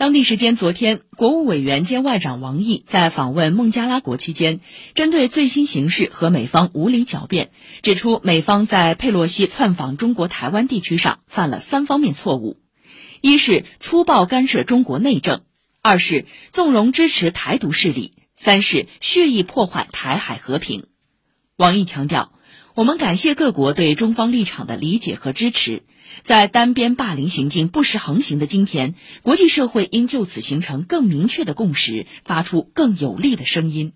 当地时间昨天，国务委员兼外长王毅在访问孟加拉国期间，针对最新形势和美方无理狡辩，指出美方在佩洛西窜访中国台湾地区上犯了三方面错误：一是粗暴干涉中国内政；二是纵容支持台独势力；三是蓄意破坏台海和平。王毅强调。我们感谢各国对中方立场的理解和支持。在单边霸凌行径不时横行的今天，国际社会应就此形成更明确的共识，发出更有力的声音。